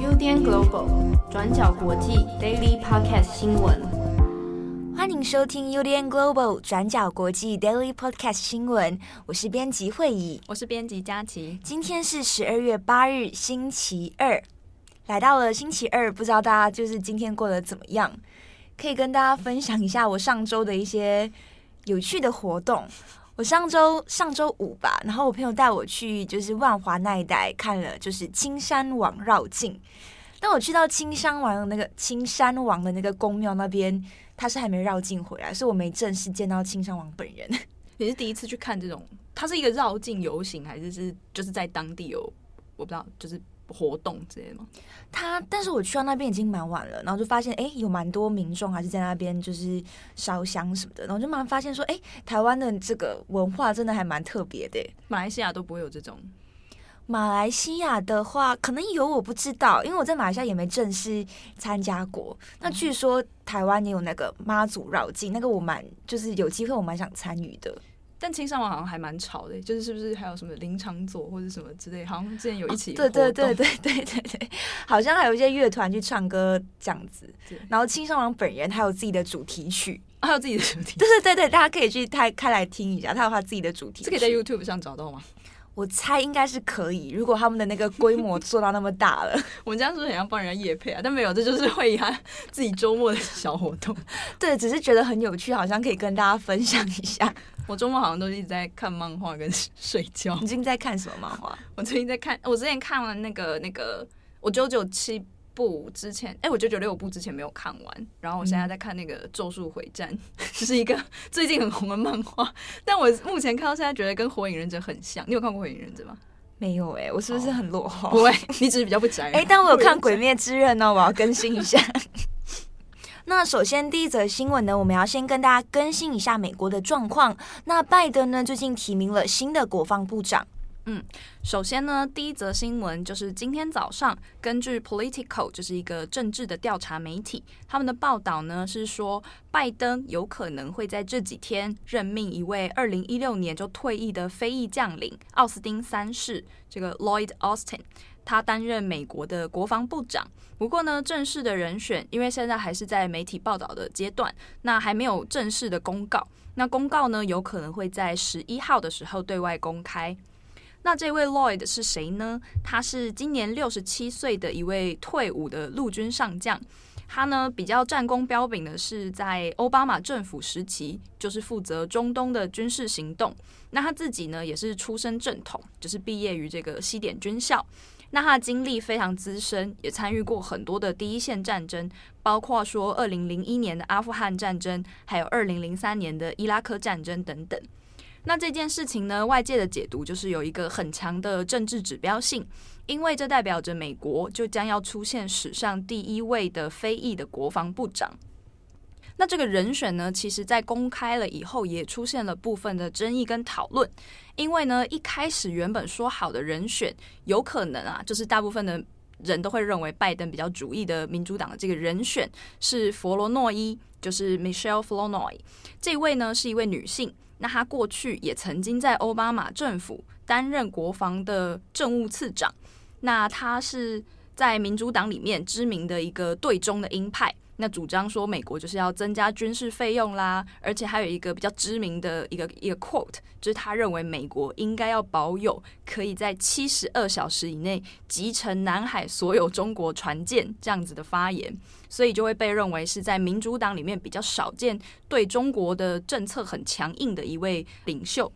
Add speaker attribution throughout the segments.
Speaker 1: UDN Global 转角国际 Daily Podcast 新闻，
Speaker 2: 欢迎收听 UDN Global 转角国际 Daily Podcast 新闻。我是编辑会议，
Speaker 3: 我是编辑佳琪。
Speaker 2: 今天是十二月八日，星期二，来到了星期二，不知道大家就是今天过得怎么样？可以跟大家分享一下我上周的一些有趣的活动。我上周上周五吧，然后我朋友带我去就是万华那一带看了，就是青山王绕境。当我去到青山王的那个青山王的那个宫庙那边，他是还没绕境回来，所以我没正式见到青山王本人。
Speaker 3: 你是第一次去看这种？它是一个绕境游行，还是是就是在当地有我不知道，就是。活动之类的吗？
Speaker 2: 他，但是我去到那边已经蛮晚了，然后就发现，哎、欸，有蛮多民众还是在那边就是烧香什么的，然后就蛮发现说，哎、欸，台湾的这个文化真的还蛮特别的。
Speaker 3: 马来西亚都不会有这种。
Speaker 2: 马来西亚的话，可能有我不知道，因为我在马来西亚也没正式参加过。那据说台湾也有那个妈祖绕境，那个我蛮就是有机会我蛮想参与的。
Speaker 3: 但青山王好像还蛮吵的，就是是不是还有什么林场佐或者什么之类，好像之前有一起
Speaker 2: 对对对对对对对，好像还有一些乐团去唱歌这样子。然后青山王本人还有自己的主题曲，
Speaker 3: 还有自己的主题曲，
Speaker 2: 对对对对，大家可以去开开来听一下，他有他自己的主题曲，
Speaker 3: 这可以在 YouTube 上找到吗？
Speaker 2: 我猜应该是可以，如果他们的那个规模做到那么大了，
Speaker 3: 我们这样是不是很像帮人家夜配啊？但没有，这就是 会他自己周末的小活动。
Speaker 2: 对，只是觉得很有趣，好像可以跟大家分享一下。
Speaker 3: 我周末好像都一直在看漫画跟 睡觉。
Speaker 2: 你最近在看什么漫画？
Speaker 3: 我最近在看，我之前看了那个那个我九九七部之前，哎、欸，我九九六部之前没有看完，然后我现在在看那个《咒术回战》，就是一个最近很红的漫画。但我目前看到现在觉得跟《火影忍者》很像。你有看过《火影忍者》吗？
Speaker 2: 没有哎、欸，我是不是很落后？
Speaker 3: 不会，你只是比较不宅。
Speaker 2: 哎、欸，但我有看《鬼灭之刃》呢，我要更新一下。那首先第一则新闻呢，我们要先跟大家更新一下美国的状况。那拜登呢，最近提名了新的国防部长。
Speaker 3: 嗯，首先呢，第一则新闻就是今天早上，根据 Political 就是一个政治的调查媒体，他们的报道呢是说，拜登有可能会在这几天任命一位二零一六年就退役的非裔将领奥斯汀三世，这个 Lloyd Austin。他担任美国的国防部长，不过呢，正式的人选因为现在还是在媒体报道的阶段，那还没有正式的公告。那公告呢，有可能会在十一号的时候对外公开。那这位 Lloyd 是谁呢？他是今年六十七岁的一位退伍的陆军上将。他呢，比较战功彪炳的是在奥巴马政府时期，就是负责中东的军事行动。那他自己呢，也是出身正统，就是毕业于这个西点军校。那他的经历非常资深，也参与过很多的第一线战争，包括说二零零一年的阿富汗战争，还有二零零三年的伊拉克战争等等。那这件事情呢，外界的解读就是有一个很强的政治指标性，因为这代表着美国就将要出现史上第一位的非裔的国防部长。那这个人选呢，其实在公开了以后，也出现了部分的争议跟讨论。因为呢，一开始原本说好的人选，有可能啊，就是大部分的人都会认为拜登比较主义的民主党的这个人选是佛罗诺伊，就是 Michelle Flournoy。这位呢是一位女性，那他过去也曾经在奥巴马政府担任国防的政务次长。那他是在民主党里面知名的一个对中的鹰派。那主张说美国就是要增加军事费用啦，而且还有一个比较知名的一个一个 quote，就是他认为美国应该要保有可以在七十二小时以内击沉南海所有中国船舰这样子的发言，所以就会被认为是在民主党里面比较少见对中国的政策很强硬的一位领袖。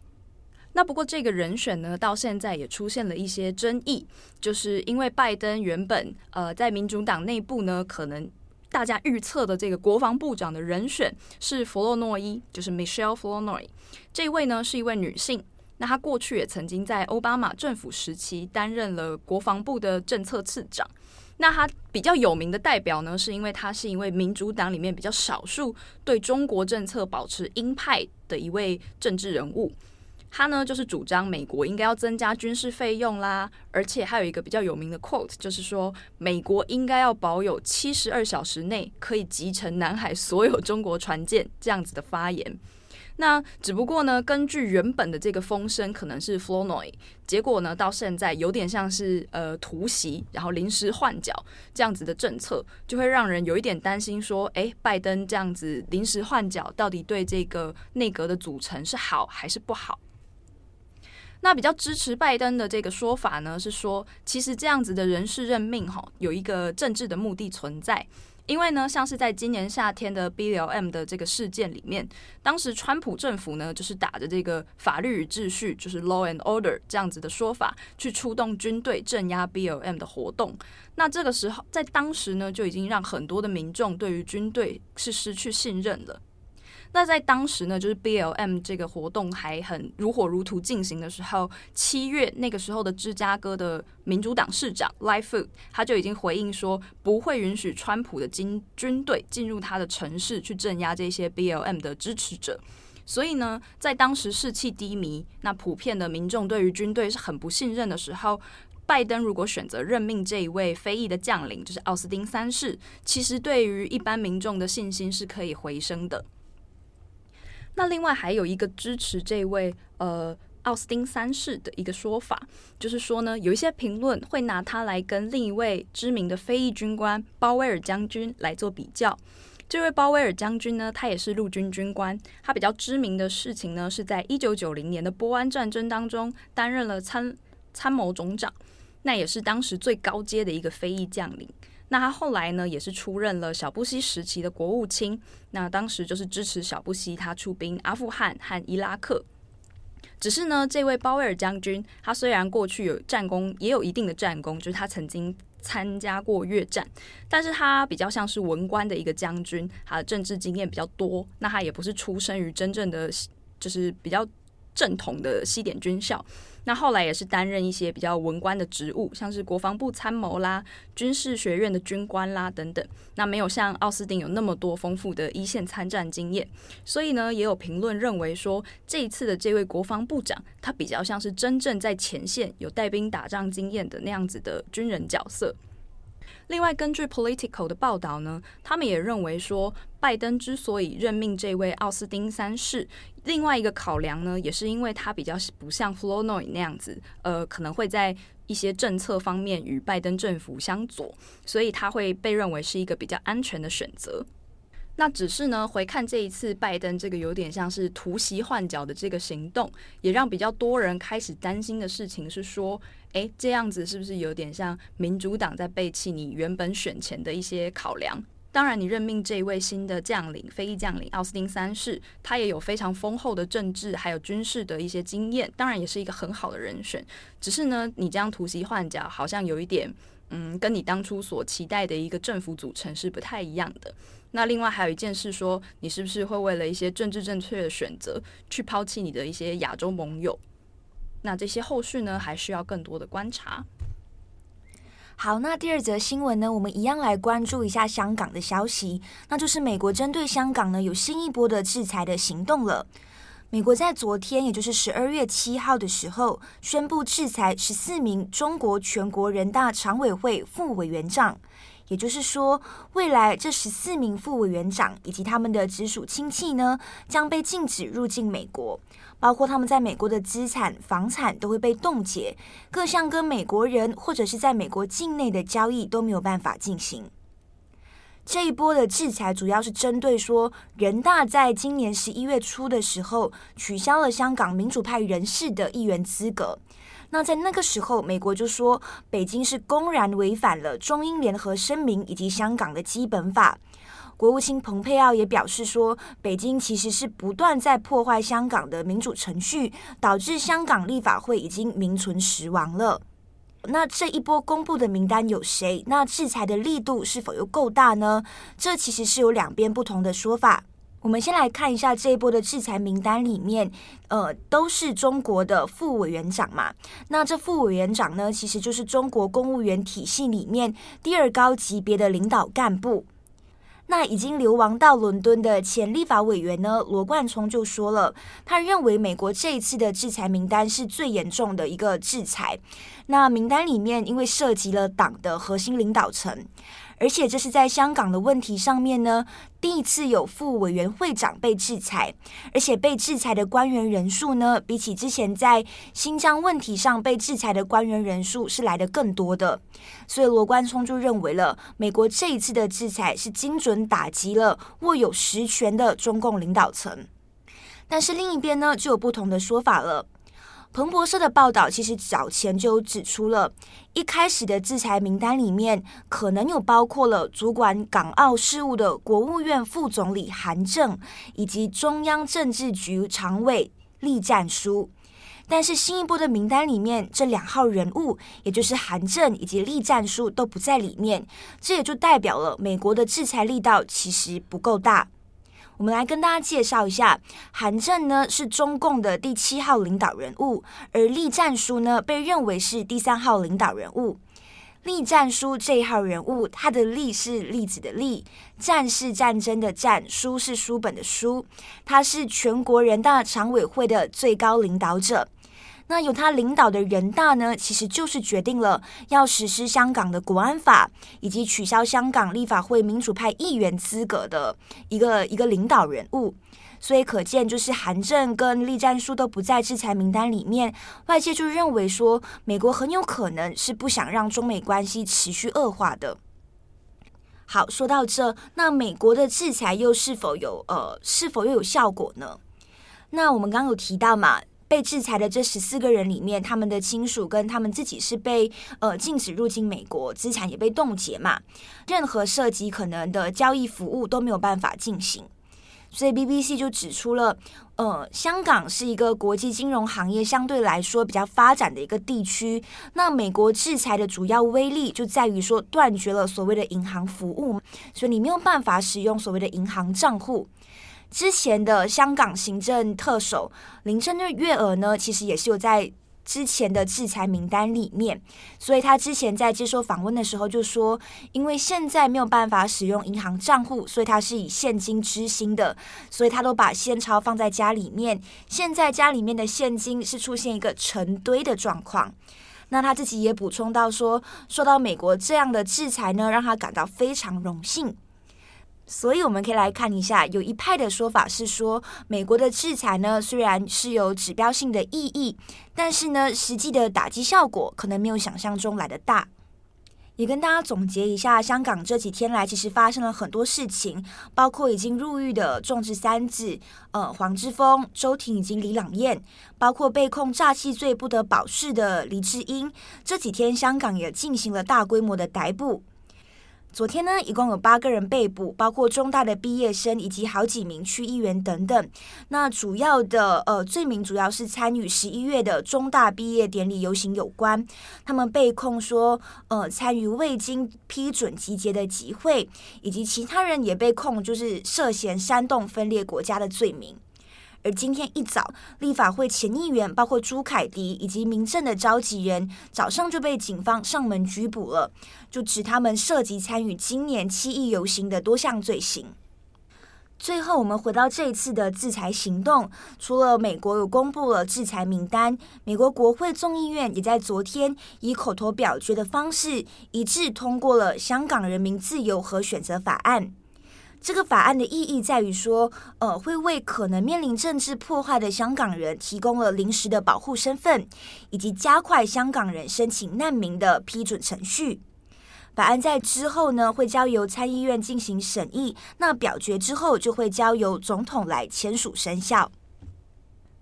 Speaker 3: 那不过这个人选呢，到现在也出现了一些争议，就是因为拜登原本呃在民主党内部呢可能。大家预测的这个国防部长的人选是弗洛诺伊，就是 Michelle Flournoy。这位呢是一位女性，那她过去也曾经在奥巴马政府时期担任了国防部的政策次长。那她比较有名的代表呢，是因为她是一位民主党里面比较少数对中国政策保持鹰派的一位政治人物。他呢，就是主张美国应该要增加军事费用啦，而且还有一个比较有名的 quote，就是说美国应该要保有七十二小时内可以击沉南海所有中国船舰这样子的发言。那只不过呢，根据原本的这个风声可能是 Flournoy，结果呢到现在有点像是呃突袭，然后临时换角这样子的政策，就会让人有一点担心说，诶，拜登这样子临时换角，到底对这个内阁的组成是好还是不好？那比较支持拜登的这个说法呢，是说其实这样子的人事任命哈，有一个政治的目的存在。因为呢，像是在今年夏天的 BLM 的这个事件里面，当时川普政府呢就是打着这个法律与秩序，就是 law and order 这样子的说法，去出动军队镇压 BLM 的活动。那这个时候，在当时呢，就已经让很多的民众对于军队是失去信任了。那在当时呢，就是 BLM 这个活动还很如火如荼进行的时候，七月那个时候的芝加哥的民主党市长 Lightfoot 他就已经回应说，不会允许川普的军军队进入他的城市去镇压这些 BLM 的支持者。所以呢，在当时士气低迷，那普遍的民众对于军队是很不信任的时候，拜登如果选择任命这一位非裔的将领，就是奥斯汀三世，其实对于一般民众的信心是可以回升的。那另外还有一个支持这位呃奥斯汀三世的一个说法，就是说呢，有一些评论会拿他来跟另一位知名的非裔军官鲍威尔将军来做比较。这位鲍威尔将军呢，他也是陆军军官，他比较知名的事情呢，是在一九九零年的波湾战争当中担任了参参谋总长，那也是当时最高阶的一个非裔将领。那他后来呢，也是出任了小布希时期的国务卿。那当时就是支持小布希他出兵阿富汗和伊拉克。只是呢，这位鲍威尔将军，他虽然过去有战功，也有一定的战功，就是他曾经参加过越战，但是他比较像是文官的一个将军，他的政治经验比较多。那他也不是出生于真正的，就是比较正统的西点军校。那后来也是担任一些比较文官的职务，像是国防部参谋啦、军事学院的军官啦等等。那没有像奥斯汀有那么多丰富的一线参战经验，所以呢，也有评论认为说，这一次的这位国防部长，他比较像是真正在前线有带兵打仗经验的那样子的军人角色。另外，根据 Political 的报道呢，他们也认为说，拜登之所以任命这位奥斯汀三世，另外一个考量呢，也是因为他比较不像 Flournoy 那样子，呃，可能会在一些政策方面与拜登政府相左，所以他会被认为是一个比较安全的选择。那只是呢，回看这一次拜登这个有点像是突袭换角的这个行动，也让比较多人开始担心的事情是说。诶，这样子是不是有点像民主党在背弃你原本选前的一些考量？当然，你任命这位新的将领，非裔将领奥斯汀三世，他也有非常丰厚的政治还有军事的一些经验，当然也是一个很好的人选。只是呢，你这样突袭换角，好像有一点，嗯，跟你当初所期待的一个政府组成是不太一样的。那另外还有一件事说，你是不是会为了一些政治正确的选择，去抛弃你的一些亚洲盟友？那这些后续呢，还需要更多的观察。
Speaker 2: 好，那第二则新闻呢，我们一样来关注一下香港的消息，那就是美国针对香港呢有新一波的制裁的行动了。美国在昨天，也就是十二月七号的时候，宣布制裁十四名中国全国人大常委会副委员长。也就是说，未来这十四名副委员长以及他们的直属亲戚呢，将被禁止入境美国，包括他们在美国的资产、房产都会被冻结，各项跟美国人或者是在美国境内的交易都没有办法进行。这一波的制裁主要是针对说，人大在今年十一月初的时候取消了香港民主派人士的议员资格。那在那个时候，美国就说北京是公然违反了中英联合声明以及香港的基本法。国务卿蓬佩奥也表示说，北京其实是不断在破坏香港的民主程序，导致香港立法会已经名存实亡了。那这一波公布的名单有谁？那制裁的力度是否又够大呢？这其实是有两边不同的说法。我们先来看一下这一波的制裁名单里面，呃，都是中国的副委员长嘛。那这副委员长呢，其实就是中国公务员体系里面第二高级别的领导干部。那已经流亡到伦敦的前立法委员呢，罗冠聪就说了，他认为美国这一次的制裁名单是最严重的一个制裁。那名单里面因为涉及了党的核心领导层。而且这是在香港的问题上面呢，第一次有副委员会长被制裁，而且被制裁的官员人数呢，比起之前在新疆问题上被制裁的官员人数是来得更多的。所以罗冠聪就认为了，美国这一次的制裁是精准打击了握有实权的中共领导层。但是另一边呢，就有不同的说法了。彭博社的报道其实早前就指出了，一开始的制裁名单里面可能有包括了主管港澳事务的国务院副总理韩正，以及中央政治局常委栗战书。但是新一波的名单里面，这两号人物，也就是韩正以及栗战书都不在里面，这也就代表了美国的制裁力道其实不够大。我们来跟大家介绍一下，韩正呢是中共的第七号领导人物，而栗战书呢被认为是第三号领导人物。栗战书这一号人物，他的栗是栗子的栗，战是战争的战，书是书本的书，他是全国人大常委会的最高领导者。那由他领导的人大呢，其实就是决定了要实施香港的国安法，以及取消香港立法会民主派议员资格的一个一个领导人物。所以可见，就是韩正跟栗战书都不在制裁名单里面，外界就认为说，美国很有可能是不想让中美关系持续恶化的。好，说到这，那美国的制裁又是否有呃，是否又有效果呢？那我们刚刚有提到嘛。被制裁的这十四个人里面，他们的亲属跟他们自己是被呃禁止入境美国，资产也被冻结嘛，任何涉及可能的交易服务都没有办法进行。所以 BBC 就指出了，呃，香港是一个国际金融行业相对来说比较发展的一个地区。那美国制裁的主要威力就在于说断绝了所谓的银行服务，所以你没有办法使用所谓的银行账户。之前的香港行政特首林郑月娥呢，其实也是有在之前的制裁名单里面，所以他之前在接受访问的时候就说，因为现在没有办法使用银行账户，所以他是以现金支薪的，所以他都把现钞放在家里面。现在家里面的现金是出现一个成堆的状况。那他自己也补充到说，受到美国这样的制裁呢，让他感到非常荣幸。所以我们可以来看一下，有一派的说法是说，美国的制裁呢，虽然是有指标性的意义，但是呢，实际的打击效果可能没有想象中来得大。也跟大家总结一下，香港这几天来其实发生了很多事情，包括已经入狱的众志三子，呃，黄之锋、周庭以及李朗彦，包括被控诈欺罪不得保释的黎智英。这几天香港也进行了大规模的逮捕。昨天呢，一共有八个人被捕，包括中大的毕业生以及好几名区议员等等。那主要的呃罪名主要是参与十一月的中大毕业典礼游行有关。他们被控说，呃，参与未经批准集结的集会，以及其他人也被控就是涉嫌煽动分裂国家的罪名。而今天一早，立法会前议员包括朱凯迪以及民政的召集人，早上就被警方上门拘捕了，就指他们涉及参与今年七一游行的多项罪行。最后，我们回到这一次的制裁行动，除了美国有公布了制裁名单，美国国会众议院也在昨天以口头表决的方式一致通过了《香港人民自由和选择法案》。这个法案的意义在于说，呃，会为可能面临政治破坏的香港人提供了临时的保护身份，以及加快香港人申请难民的批准程序。法案在之后呢，会交由参议院进行审议，那表决之后就会交由总统来签署生效。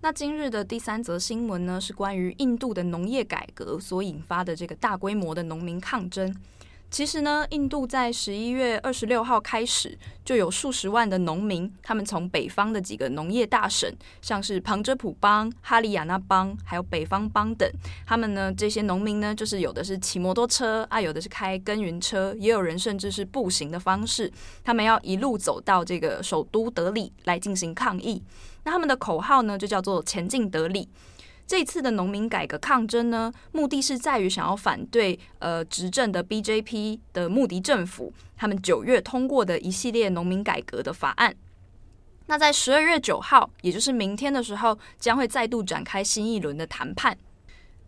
Speaker 3: 那今日的第三则新闻呢，是关于印度的农业改革所引发的这个大规模的农民抗争。其实呢，印度在十一月二十六号开始就有数十万的农民，他们从北方的几个农业大省，像是旁遮普邦、哈里亚纳邦，还有北方邦等，他们呢，这些农民呢，就是有的是骑摩托车啊，有的是开耕耘车，也有人甚至是步行的方式，他们要一路走到这个首都德里来进行抗议。那他们的口号呢，就叫做“前进德里”。这次的农民改革抗争呢，目的是在于想要反对呃执政的 BJP 的穆迪政府，他们九月通过的一系列农民改革的法案。那在十二月九号，也就是明天的时候，将会再度展开新一轮的谈判。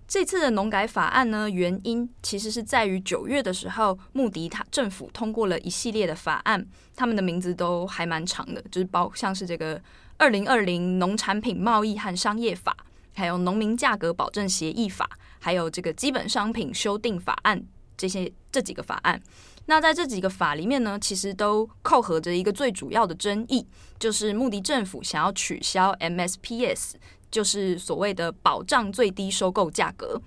Speaker 3: 这次的农改法案呢，原因其实是在于九月的时候，穆迪他政府通过了一系列的法案，他们的名字都还蛮长的，就是包像是这个《二零二零农产品贸易和商业法》，还有《农民价格保证协议法》，还有这个《基本商品修订法案》这些这几个法案。那在这几个法里面呢，其实都扣合着一个最主要的争议，就是穆迪政府想要取消 MSPS，就是所谓的保障最低收购价格。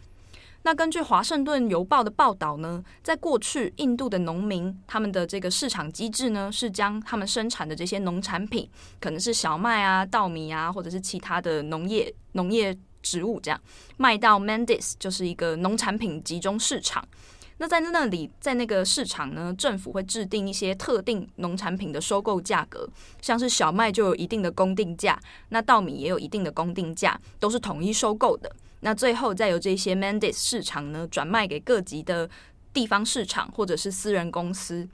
Speaker 3: 那根据华盛顿邮报的报道呢，在过去印度的农民他们的这个市场机制呢，是将他们生产的这些农产品，可能是小麦啊、稻米啊，或者是其他的农业农业植物这样，卖到 Mandis，就是一个农产品集中市场。那在那里，在那个市场呢，政府会制定一些特定农产品的收购价格，像是小麦就有一定的公定价，那稻米也有一定的公定价，都是统一收购的。那最后再由这些 mandis 市场呢，转卖给各级的地方市场或者是私人公司。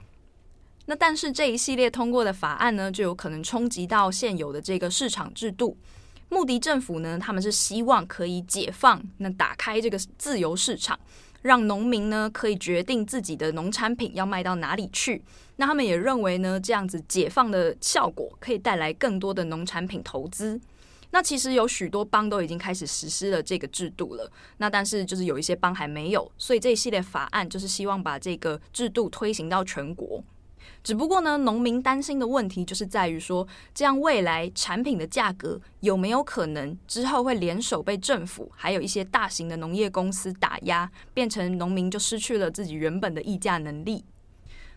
Speaker 3: 那但是这一系列通过的法案呢，就有可能冲击到现有的这个市场制度。穆迪政府呢，他们是希望可以解放，那打开这个自由市场。让农民呢可以决定自己的农产品要卖到哪里去。那他们也认为呢，这样子解放的效果可以带来更多的农产品投资。那其实有许多邦都已经开始实施了这个制度了。那但是就是有一些邦还没有，所以这一系列法案就是希望把这个制度推行到全国。只不过呢，农民担心的问题就是在于说，这样未来产品的价格有没有可能之后会联手被政府还有一些大型的农业公司打压，变成农民就失去了自己原本的议价能力。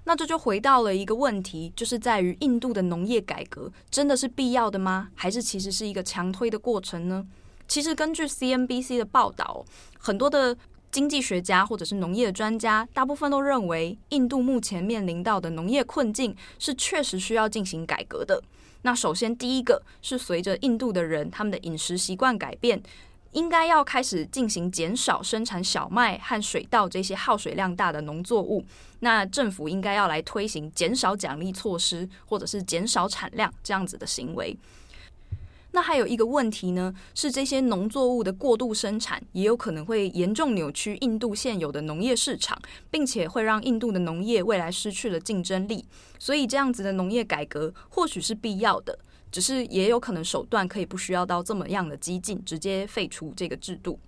Speaker 3: 那这就回到了一个问题，就是在于印度的农业改革真的是必要的吗？还是其实是一个强推的过程呢？其实根据 CNBC 的报道，很多的。经济学家或者是农业专家，大部分都认为，印度目前面临到的农业困境是确实需要进行改革的。那首先，第一个是随着印度的人他们的饮食习惯改变，应该要开始进行减少生产小麦和水稻这些耗水量大的农作物。那政府应该要来推行减少奖励措施，或者是减少产量这样子的行为。那还有一个问题呢，是这些农作物的过度生产，也有可能会严重扭曲印度现有的农业市场，并且会让印度的农业未来失去了竞争力。所以这样子的农业改革或许是必要的，只是也有可能手段可以不需要到这么样的激进，直接废除这个制度。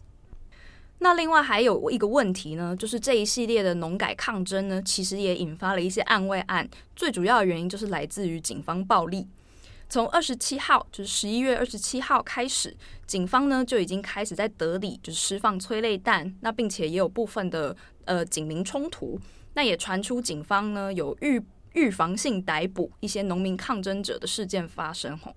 Speaker 3: 那另外还有一个问题呢，就是这一系列的农改抗争呢，其实也引发了一些案外案，最主要的原因就是来自于警方暴力。从二十七号，就是十一月二十七号开始，警方呢就已经开始在德里就是释放催泪弹，那并且也有部分的呃警民冲突，那也传出警方呢有预预防性逮捕一些农民抗争者的事件发生吼。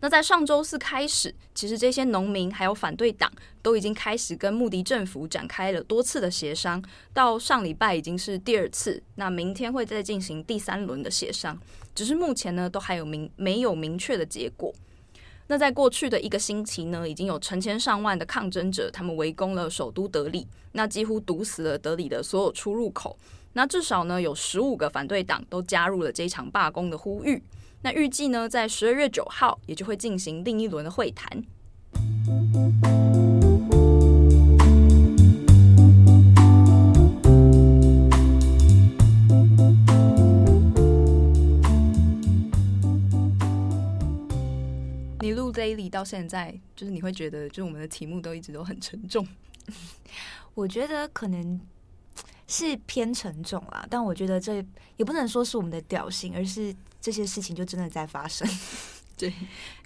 Speaker 3: 那在上周四开始，其实这些农民还有反对党都已经开始跟穆迪政府展开了多次的协商，到上礼拜已经是第二次，那明天会再进行第三轮的协商，只是目前呢都还有明没有明确的结果。那在过去的一个星期呢，已经有成千上万的抗争者他们围攻了首都德里，那几乎堵死了德里的所有出入口，那至少呢有十五个反对党都加入了这场罢工的呼吁。那预计呢，在十二月九号也就会进行另一轮的会谈。你录 Daily 到现在，就是你会觉得，就是我们的题目都一直都很沉重。
Speaker 2: 我觉得可能是偏沉重啦，但我觉得这也不能说是我们的调性，而是。这些事情就真的在发生，
Speaker 3: 对，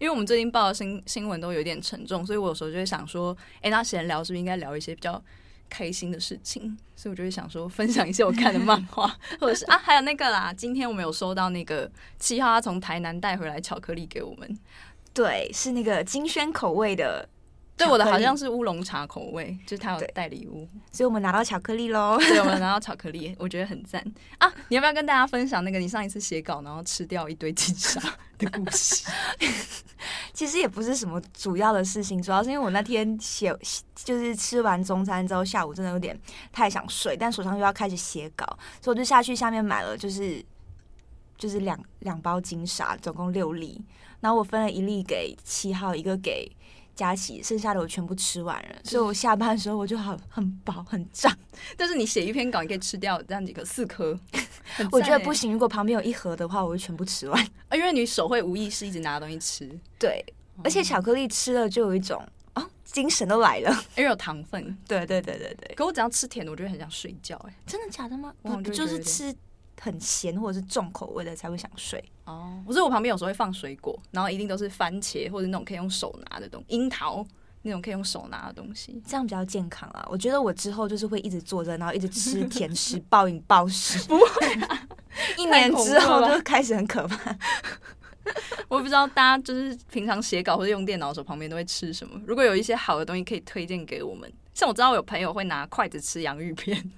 Speaker 3: 因为我们最近报的新新闻都有点沉重，所以我有时候就会想说，哎，那闲聊是不是应该聊一些比较开心的事情？所以我就会想说，分享一些我看的漫画，或者是啊，还有那个啦，今天我们有收到那个七号他从台南带回来巧克力给我们，
Speaker 2: 对，是那个金萱口味的。
Speaker 3: 对，我的好像是乌龙茶口味，就是他有带礼物，
Speaker 2: 所以我们拿到巧克力喽。
Speaker 3: 对，我们拿到巧克力，我觉得很赞啊！你要不要跟大家分享那个你上一次写稿然后吃掉一堆金沙 的故事？
Speaker 2: 其实也不是什么主要的事情，主要是因为我那天写，就是吃完中餐之后，下午真的有点太想睡，但手上又要开始写稿，所以我就下去下面买了，就是就是两两包金沙，总共六粒，然后我分了一粒给七号，一个给。佳琪，剩下的我全部吃完了，所以我下班的时候我就好很饱很胀。
Speaker 3: 但是你写一篇稿，你可以吃掉这样几个四颗，
Speaker 2: 我觉得不行。如果旁边有一盒的话，我会全部吃完。
Speaker 3: 啊，因为你手会无意识一直拿东西吃。
Speaker 2: 对，而且巧克力吃了就有一种哦，精神都来了，
Speaker 3: 因为有糖分。
Speaker 2: 对对对对对。
Speaker 3: 可我只要吃甜的，我就会很想睡觉。哎，
Speaker 2: 真的假的吗？
Speaker 3: 我
Speaker 2: 不就是吃很咸或者是重口味的才会想睡。
Speaker 3: 哦，我说我旁边有时候会放水果，然后一定都是番茄或者那种可以用手拿的东西，樱桃。那种可以用手拿的东西，
Speaker 2: 这样比较健康啊！我觉得我之后就是会一直坐着，然后一直吃甜食，暴饮暴食。
Speaker 3: 不会啊，
Speaker 2: 一年之后就开始很可怕。
Speaker 3: 我不知道大家就是平常写稿或者用电脑的时候，旁边都会吃什么？如果有一些好的东西可以推荐给我们，像我知道有朋友会拿筷子吃洋芋片，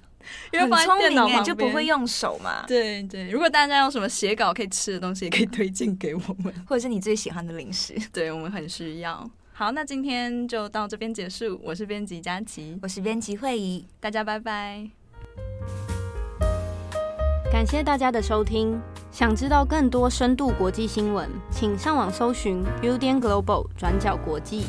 Speaker 3: 因为放在电脑旁边
Speaker 2: 就不会用手嘛。
Speaker 3: 对对，如果大家有什么写稿可以吃的东西，也可以推荐给我们，
Speaker 2: 或者是你最喜欢的零食，
Speaker 3: 对我们很需要。好，那今天就到这边结束。我是编辑佳琪，
Speaker 2: 我是编辑惠仪，
Speaker 3: 大家拜拜。
Speaker 1: 感谢大家的收听。想知道更多深度国际新闻，请上网搜寻 Udan Global 转角国际。